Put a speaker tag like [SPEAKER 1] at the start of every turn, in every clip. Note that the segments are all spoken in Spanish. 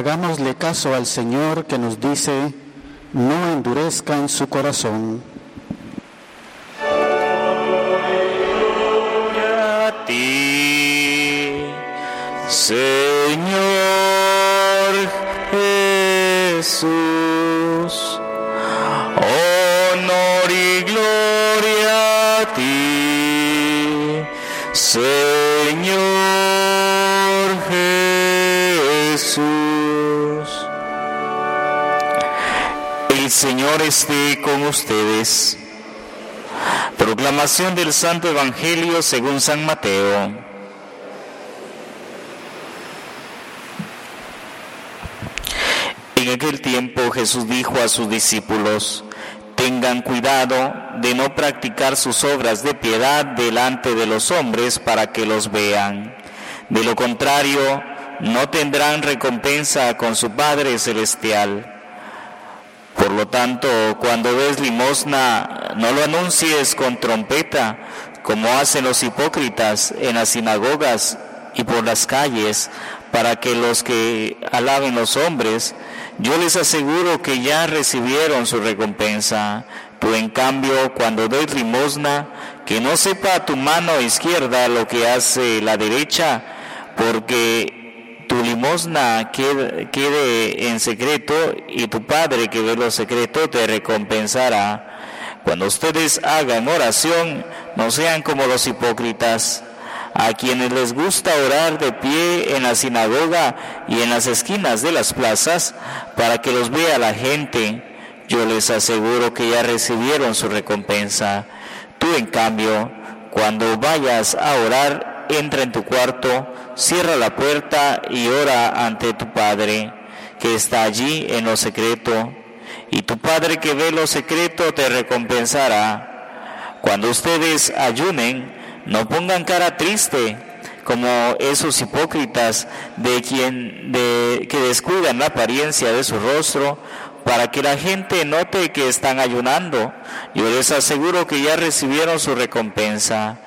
[SPEAKER 1] Hagámosle caso al Señor que nos dice, no endurezcan su corazón.
[SPEAKER 2] El Señor esté con ustedes. Proclamación del Santo Evangelio según San Mateo. En aquel tiempo Jesús dijo a sus discípulos, tengan cuidado de no practicar sus obras de piedad delante de los hombres para que los vean. De lo contrario, no tendrán recompensa con su Padre Celestial. Por lo tanto, cuando ves limosna, no lo anuncies con trompeta, como hacen los hipócritas en las sinagogas y por las calles, para que los que alaben los hombres, yo les aseguro que ya recibieron su recompensa. Tú, en cambio, cuando des limosna, que no sepa tu mano izquierda lo que hace la derecha, porque tu limosna quede, quede, en secreto y tu Padre que ve lo secreto te recompensará. Cuando ustedes hagan oración, no sean como los hipócritas, a quienes les gusta orar de pie en la sinagoga y en las esquinas de las plazas para que los vea la gente. Yo les aseguro que ya recibieron su recompensa. Tú, en cambio, cuando vayas a orar, entra en tu cuarto, cierra la puerta y ora ante tu Padre, que está allí en lo secreto, y tu Padre que ve lo secreto te recompensará. Cuando ustedes ayunen, no pongan cara triste como esos hipócritas de quien de, que descuidan la apariencia de su rostro para que la gente note que están ayunando. Yo les aseguro que ya recibieron su recompensa.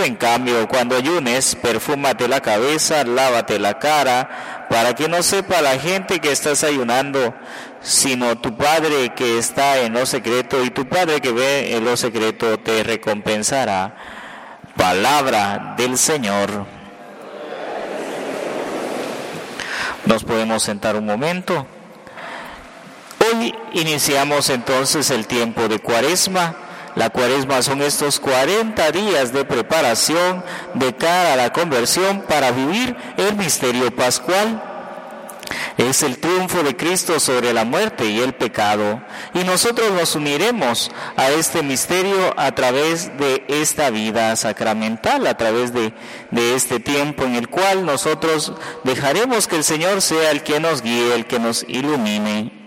[SPEAKER 2] En cambio, cuando ayunes, perfúmate la cabeza, lávate la cara, para que no sepa la gente que estás ayunando, sino tu Padre que está en lo secreto, y tu Padre que ve en lo secreto te recompensará. Palabra del Señor. Nos podemos sentar un momento. Hoy iniciamos entonces el tiempo de cuaresma. La cuaresma son estos 40 días de preparación de cara a la conversión para vivir el misterio pascual. Es el triunfo de Cristo sobre la muerte y el pecado. Y nosotros nos uniremos a este misterio a través de esta vida sacramental, a través de, de, este tiempo en el cual nosotros dejaremos que el Señor sea el que nos guíe, el que nos ilumine.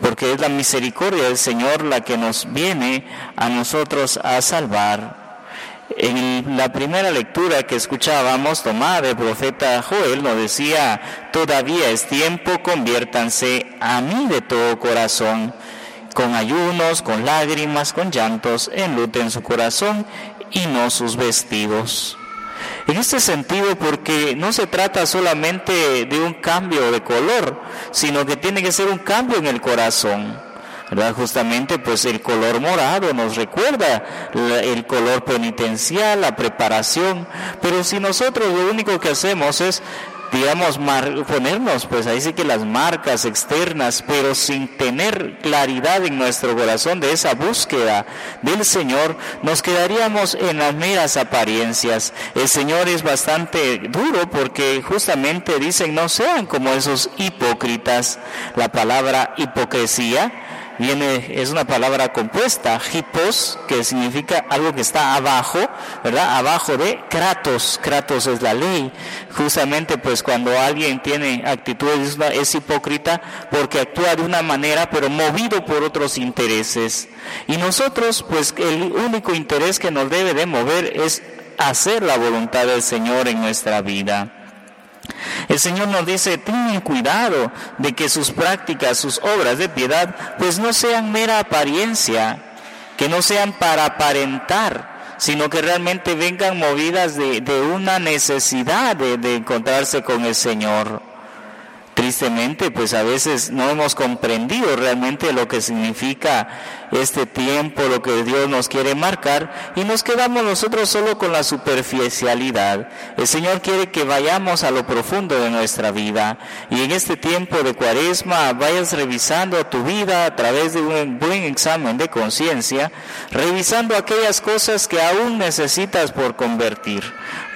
[SPEAKER 2] Porque es la misericordia del Señor la que nos viene a nosotros a salvar. En la primera lectura que escuchábamos tomada del profeta Joel nos decía, todavía es tiempo, conviértanse a mí de todo corazón, con ayunos, con lágrimas, con llantos, enluten su corazón y no sus vestidos. En este sentido, porque no se trata solamente de un cambio de color, sino que tiene que ser un cambio en el corazón. ¿verdad? Justamente pues el color morado nos recuerda el color penitencial, la preparación, pero si nosotros lo único que hacemos es digamos, ponernos, pues ahí sí que las marcas externas, pero sin tener claridad en nuestro corazón de esa búsqueda del Señor, nos quedaríamos en las meras apariencias. El Señor es bastante duro porque justamente dicen no sean como esos hipócritas. La palabra hipocresía viene, es una palabra compuesta, hipos, que significa algo que está abajo, ¿verdad? Abajo de kratos, kratos es la ley. Justamente pues cuando alguien tiene actitudes es hipócrita porque actúa de una manera pero movido por otros intereses. Y nosotros pues el único interés que nos debe de mover es hacer la voluntad del Señor en nuestra vida. El Señor nos dice, tengan cuidado de que sus prácticas, sus obras de piedad, pues no sean mera apariencia, que no sean para aparentar, sino que realmente vengan movidas de, una necesidad de encontrarse con el Señor tristemente, pues a veces no hemos comprendido realmente lo que significa este tiempo, lo que Dios nos quiere marcar, y nos quedamos nosotros solo con la superficialidad. El Señor quiere que vayamos a lo profundo de nuestra vida, y en este tiempo de cuaresma vayas revisando tu vida a través de un buen examen de conciencia, revisando aquellas cosas que aún necesitas por convertir,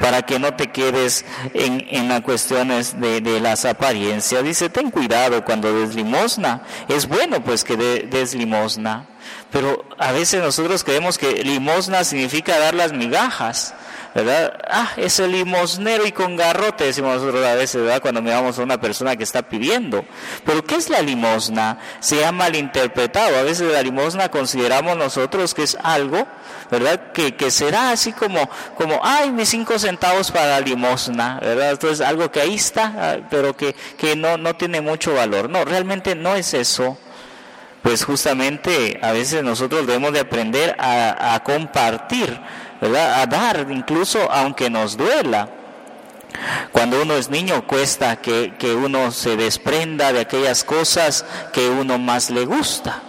[SPEAKER 2] para que no te quedes en, en las cuestiones de, de las apariencias Dice, ten cuidado cuando des limosna. Es bueno pues que des limosna. Pero a veces nosotros creemos que limosna significa dar las migajas. ¿Verdad? Ah, es el limosnero y con garrote, decimos nosotros a veces, ¿verdad? Cuando miramos a una persona que está pidiendo. Pero ¿qué es la limosna? Se ha malinterpretado. A veces la limosna consideramos nosotros que es algo, ¿verdad? Que, que será así como, como, ay, mis cinco centavos para la limosna, ¿verdad? Entonces algo que ahí está, ah, pero que, que no, no tiene mucho valor. No, realmente no es eso pues justamente a veces nosotros debemos de aprender a, a compartir a dar incluso aunque nos duela. Cuando uno es niño cuesta que, que, uno se desprenda de aquellas cosas que uno más le gusta.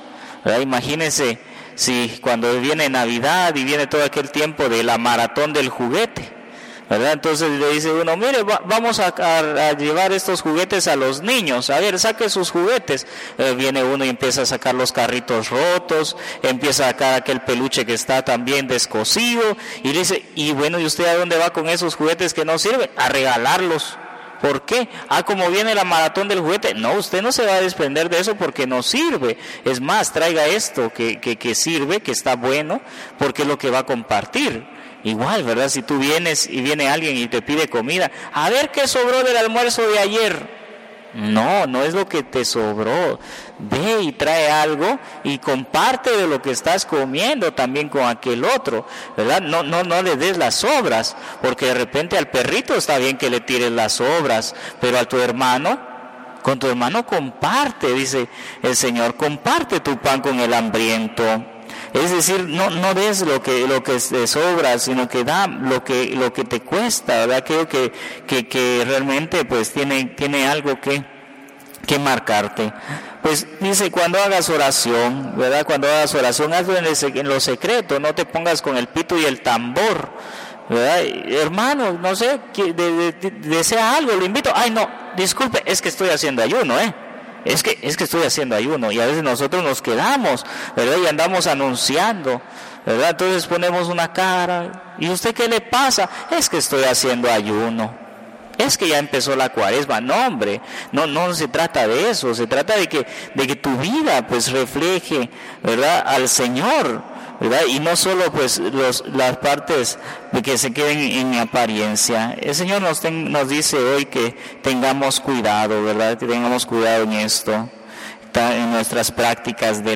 [SPEAKER 2] Imagínense si cuando viene Navidad y viene todo aquel tiempo de la maratón del juguete, entonces le dice uno, mire, vamos a, llevar estos juguetes a los niños, a ver, saque sus juguetes. Eh, viene uno y empieza a sacar los carritos rotos, empieza a sacar aquel peluche que está también descosido, y le dice, y bueno, ¿y usted a dónde va con esos juguetes que no sirven? A regalarlos. ¿Por qué? Ah, como viene la maratón del juguete. No, usted no se va a desprender de eso porque no sirve. Es más, traiga esto que, que, que sirve, que está bueno, porque es lo que va a compartir. Igual, ¿verdad? Si tú vienes y viene alguien y te pide comida, a ver qué sobró del almuerzo de ayer. No, no es lo que te sobró. Ve y trae algo y comparte de lo que estás comiendo también con aquel otro, ¿verdad? No, no, no le des las sobras, porque de repente al perrito está bien que le tires las sobras, pero a tu hermano, con tu hermano comparte, dice el Señor, comparte tu pan con el hambriento. Es decir, no, no des lo que, lo que te sobra, sino que da lo que, lo que te cuesta, ¿verdad? Creo que, que, que realmente pues tiene, tiene algo que, que marcarte. Pues dice, cuando hagas oración, ¿verdad? Cuando hagas oración, hazlo en, en lo secreto, no te pongas con el pito y el tambor, ¿verdad? Hermano, no sé, desea algo, lo invito. Ay, no, disculpe, es que estoy haciendo ayuno, ¿eh? Es que, es que estoy haciendo ayuno y a veces nosotros nos quedamos, ¿verdad? Y andamos anunciando, ¿verdad? Entonces ponemos una cara, ¿y usted qué le pasa? Es que estoy haciendo ayuno. Es que ya empezó la cuaresma, no hombre, no, no se trata de eso, se trata de que, de que tu vida pues refleje, ¿verdad? Al Señor, y no solo pues los, las partes que se queden en apariencia. El Señor nos, nos dice hoy que tengamos cuidado, ¿verdad? Que tengamos cuidado en esto en nuestras prácticas de,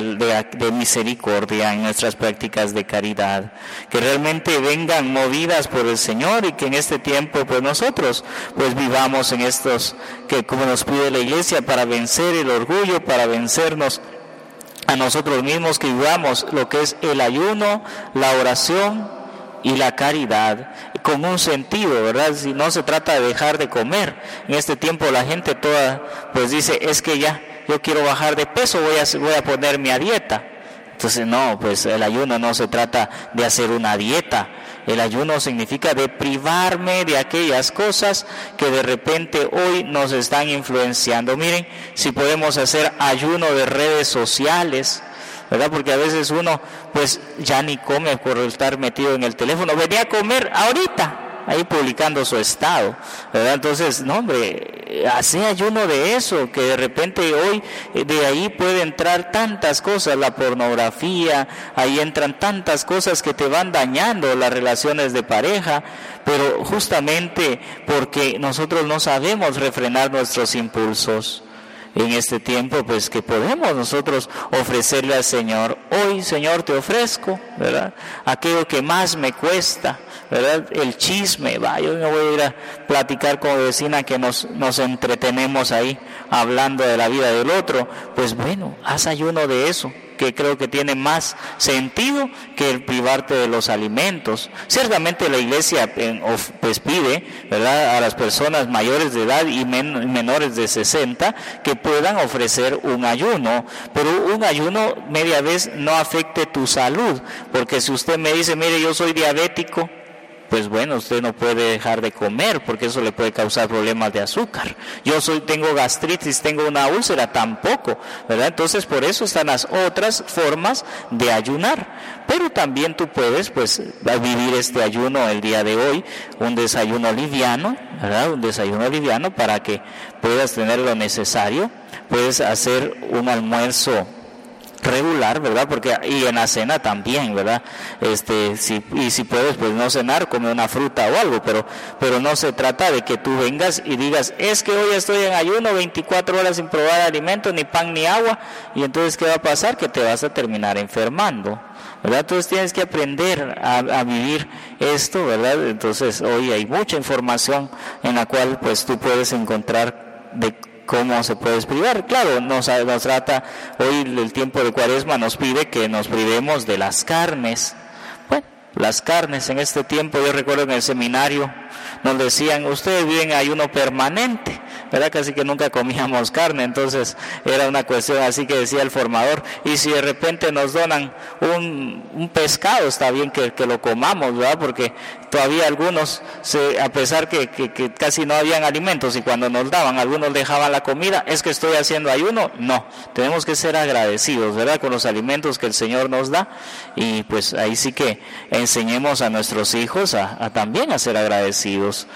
[SPEAKER 2] de, misericordia, en nuestras prácticas de caridad, que realmente vengan movidas por el Señor y que en este tiempo pues nosotros pues vivamos en estos que como nos pide la iglesia para vencer el orgullo, para vencernos a nosotros mismos que vivamos lo que es el ayuno, la oración y la caridad con un sentido, ¿verdad? Si no se trata de dejar de comer. En este tiempo la gente toda pues dice, es que ya yo quiero bajar de peso, voy a, voy a ponerme a dieta. Entonces no, pues el ayuno no se trata de hacer una dieta, el ayuno significa de privarme de aquellas cosas que de repente hoy nos están influenciando. Miren, si podemos hacer ayuno de redes sociales, ¿verdad? Porque a veces uno pues ya ni come por estar metido en el teléfono. Venía a comer ahorita, ahí publicando su estado, ¿verdad? Entonces, no hombre, hace ayuno de eso, que de repente hoy eh, de ahí puede entrar tantas cosas, la pornografía, ahí entran tantas cosas que te van dañando las relaciones de pareja, pero justamente porque nosotros no sabemos refrenar nuestros impulsos en este tiempo, pues que podemos nosotros ofrecerle al Señor. Hoy, Señor, te ofrezco, ¿verdad? Aquello que más me cuesta, ¿verdad? El chisme, va, yo no voy a ir a platicar con vecina que nos, nos entretenemos ahí hablando de la vida del otro. Pues bueno, haz ayuno de eso que creo que tiene más sentido que el privarte de los alimentos. Ciertamente la iglesia pues pide ¿verdad? a las personas mayores de edad y menores de 60 que puedan ofrecer un ayuno, pero un ayuno media vez no afecte tu salud, porque si usted me dice, mire, yo soy diabético, pues bueno, usted no puede dejar de comer porque eso le puede causar problemas de azúcar. Yo soy, tengo gastritis, tengo una úlcera, tampoco, ¿verdad? Entonces por eso están las otras formas de ayunar. Pero también tú puedes, pues, vivir este ayuno el día de hoy, un desayuno liviano, ¿verdad? Un desayuno liviano para que puedas tener lo necesario. Puedes hacer un almuerzo regular, ¿verdad? Porque y en la cena también, ¿verdad? Este, si, y si puedes pues no cenar, come una fruta o algo, pero pero no se trata de que tú vengas y digas, "Es que hoy estoy en ayuno 24 horas sin probar alimento, ni pan ni agua", y entonces ¿qué va a pasar? Que te vas a terminar enfermando. ¿verdad? Entonces tienes que aprender a, a, vivir esto, ¿verdad? Entonces hoy hay mucha información en la cual pues tú puedes encontrar de cómo se puede privar. Claro, nos, nos trata, hoy el tiempo de cuaresma nos pide que nos privemos de las carnes. Bueno, las carnes en este tiempo, yo recuerdo en el seminario, nos decían, ustedes viven ayuno permanente, ¿verdad? Casi que nunca comíamos carne, entonces era una cuestión así que decía el formador, y si de repente nos donan un, pescado, está bien que, que, lo comamos, ¿verdad? Porque todavía algunos, se, a pesar que, que, casi no habían alimentos y cuando nos daban, algunos dejaban la comida, es que estoy haciendo ayuno, no, tenemos que ser agradecidos, ¿verdad? Con los alimentos que el Señor nos da y pues ahí sí que enseñemos a nuestros hijos a, a también a ser agradecidos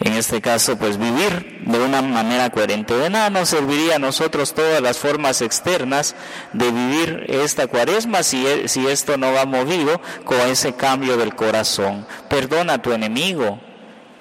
[SPEAKER 2] en este caso, pues vivir de una manera coherente. De nada nos serviría a nosotros todas las formas externas de vivir esta cuaresma si, e, si esto no va movido con ese cambio del corazón. Perdona a tu enemigo,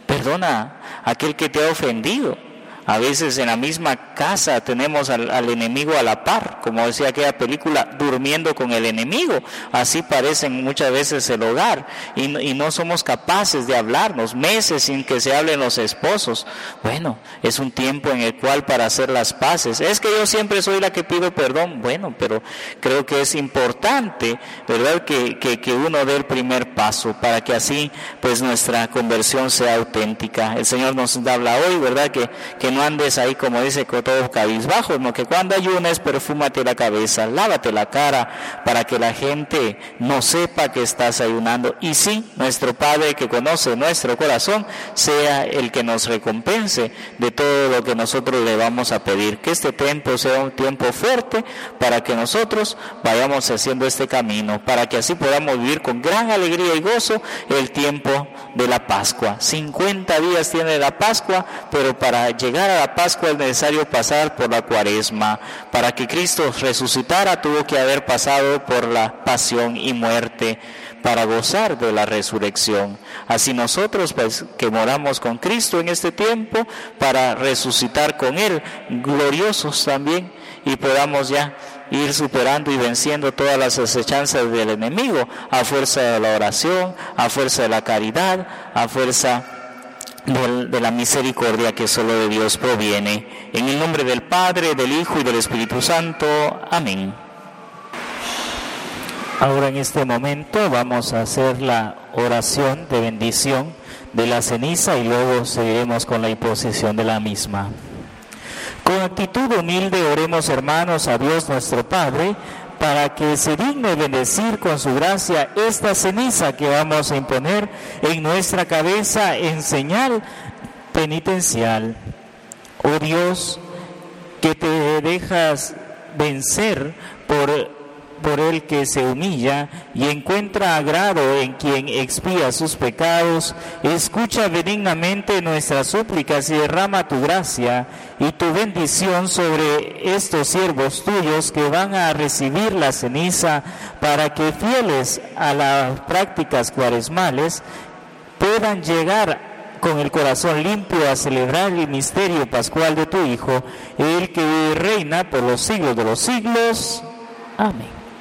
[SPEAKER 2] perdona a aquel que te ha ofendido a veces en la misma casa tenemos al, enemigo a la par, como decía aquella película, durmiendo con el enemigo. Así parecen muchas veces el hogar y, no somos capaces de hablarnos meses sin que se hablen los esposos. Bueno, es un tiempo en el cual para hacer las paces. Es que yo siempre soy la que pido perdón. Bueno, pero creo que es importante, ¿verdad? Que, que, que uno dé el primer paso para que así pues nuestra conversión sea auténtica. El Señor nos habla hoy, ¿verdad? Que, que no andes ahí como dice todos cabizbajos, no que cuando ayunes perfúmate la cabeza, lávate la cara para que la gente no sepa que estás ayunando y sí, nuestro Padre que conoce nuestro corazón sea el que nos recompense de todo lo que nosotros le vamos a pedir, que este tiempo sea un tiempo fuerte para que nosotros vayamos haciendo este camino, para que así podamos vivir con gran alegría y gozo el tiempo de la Pascua. 50 días tiene la Pascua, pero para la Pascua es necesario pasar por la cuaresma. Para que Cristo resucitara tuvo que haber pasado por la pasión y muerte para gozar de la resurrección. Así nosotros, pues, que moramos con Cristo en este tiempo, para resucitar con Él, gloriosos también, y podamos ya ir superando y venciendo todas las acechanzas del enemigo, a fuerza de la oración, a fuerza de la caridad, a fuerza de la misericordia que solo de Dios proviene. En el nombre del Padre, del Hijo y del Espíritu Santo. Amén. Ahora en este momento vamos a hacer la oración de bendición de la ceniza y luego seguiremos con la imposición de la misma. Con actitud humilde oremos hermanos a Dios nuestro Padre para que se digne bendecir con su gracia esta ceniza que vamos a imponer en nuestra cabeza en señal penitencial. Oh Dios, que te dejas vencer por por el que se humilla y encuentra agrado en quien expía sus pecados, escucha benignamente nuestras súplicas y derrama tu gracia y tu bendición sobre estos siervos tuyos que van a recibir la ceniza para que fieles a las prácticas cuaresmales puedan llegar con el corazón limpio a celebrar el misterio pascual de tu Hijo, el que reina por los siglos de los siglos. Amén.